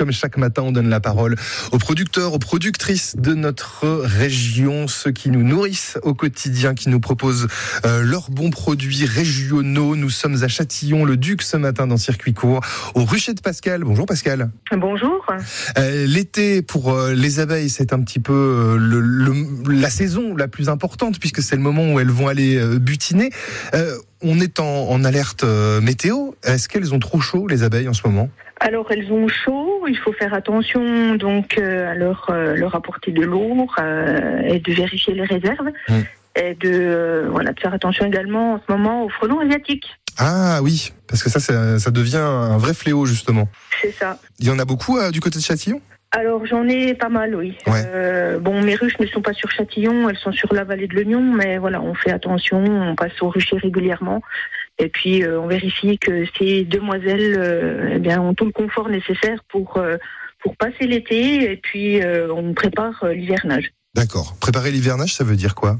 Comme chaque matin, on donne la parole aux producteurs, aux productrices de notre région, ceux qui nous nourrissent au quotidien, qui nous proposent euh, leurs bons produits régionaux. Nous sommes à Châtillon, le Duc, ce matin dans Circuit Court, au rucher de Pascal. Bonjour Pascal. Bonjour. Euh, L'été pour euh, les abeilles, c'est un petit peu le, le- la saison la plus importante puisque c'est le moment où elles vont aller butiner. On est en, en alerte météo. Est-ce qu'elles ont trop chaud les abeilles en ce moment? Alors elles ont chaud, il faut faire attention donc euh, à leur, euh, leur apporter de l'eau et de vérifier les réserves. Mm. Et de, euh, voilà, de faire attention également en ce moment aux frelons asiatiques. Ah oui, parce que ça, ça, ça devient un vrai fléau justement. C'est ça. Il y en a beaucoup euh, du côté de Châtillon? Alors j'en ai pas mal, oui. Ouais. Euh, bon, mes ruches ne sont pas sur Châtillon, elles sont sur la vallée de l'Oignon, mais voilà, on fait attention, on passe au rucher régulièrement. Et puis euh, on vérifie que ces demoiselles euh, eh bien, ont tout le confort nécessaire pour, euh, pour passer l'été, et puis on prépare l'hivernage. D'accord. Préparer l'hivernage, ça veut dire quoi?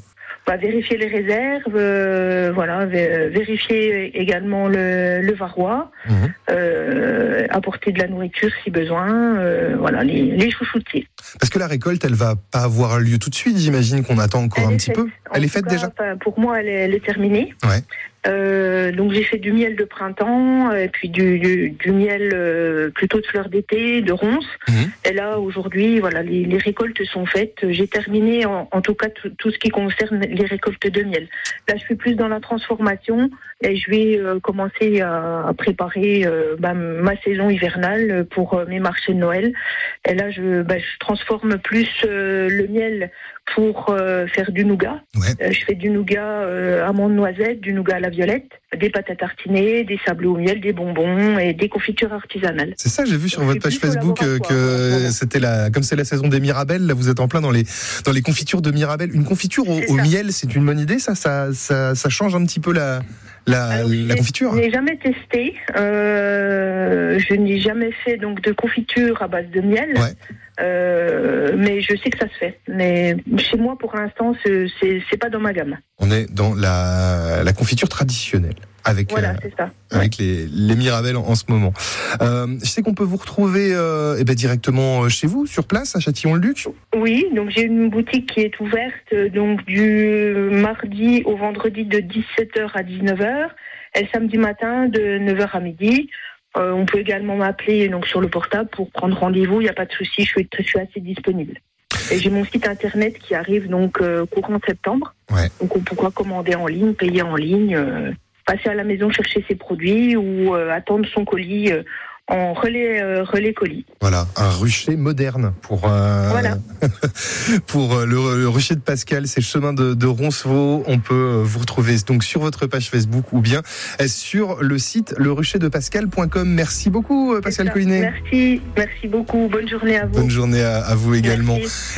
Va vérifier les réserves, euh, voilà, vé- vérifier également le, le varroa, Mhm. euh, apporter de la nourriture si besoin, euh, voilà, les, les chouchoutiers. Parce que la récolte, elle va pas avoir lieu tout de suite. J'imagine qu'on attend encore Elle un petit faite. peu. En Elle est faite cas, déjà? Pour moi, elle est, elle est terminée. Ouais. Euh, donc j'ai fait du miel de printemps et puis du, du, du miel euh, plutôt de fleurs d'été, de ronces. Mhm. Et là aujourd'hui, voilà, les, les récoltes sont faites. J'ai terminé en, en tout cas tout, tout ce qui concerne les récoltes de miel. Là, je suis plus dans la transformation et je vais euh, commencer à, à préparer euh, bah, ma saison hivernale pour euh, mes marchés de Noël. Et là, je, bah, je transforme plus euh, le miel pour euh, faire du nougat. Ouais. Je fais du nougat euh, amande noisette, du nougat à la violette, des pâtes à tartiner, des sablés au miel, des bonbons et des confitures artisanales. C'est ça, j'ai vu sur votre page Facebook que c'était la, comme c'est la saison des Mirabelles, là vous êtes en plein dans les dans les confitures de Mirabelle. Une confiture au, miel, c'est une bonne idée, ça, ça, ça, ça change un petit peu la la, Alors, la confiture. Je n'ai jamais testé. Euh, je n'ai jamais fait donc de confiture à base de miel. Ouais. Euh, mais je sais que ça se fait. Mais chez moi, pour l'instant, ce- c'est c'est pas dans ma gamme. On est dans la, la confiture traditionnelle avec Voilà, euh, avec les, les Mirabelles en, en ce moment. Euh, je sais qu'on peut vous retrouver euh, eh ben, directement chez vous, sur place, à Châtillon-le-Duc. Oui, donc j'ai une boutique qui est ouverte donc du mardi au vendredi de 17h à 19h et le samedi matin de 9h à midi. On peut également m'appeler donc sur le portable pour prendre rendez-vous, il n'y a pas de souci, je suis, je suis assez disponible. Et j'ai mon site internet qui arrive donc courant septembre. Ouais. Donc on pourra commander en ligne, payer en ligne, passer à la maison chercher ses produits ou euh, attendre son colis euh, en relais euh, relais colis. Voilà, un rucher moderne pour euh, Voilà. pour euh, le, le rucher de Pascal, c'est le chemin de, de Roncevaux. On peut vous retrouver donc sur votre page Facebook ou bien sur le site lerucherdepascal.com. Merci beaucoup Pascal. Collinet. Merci, merci beaucoup. Bonne journée à vous. Bonne journée à, à vous également. Merci.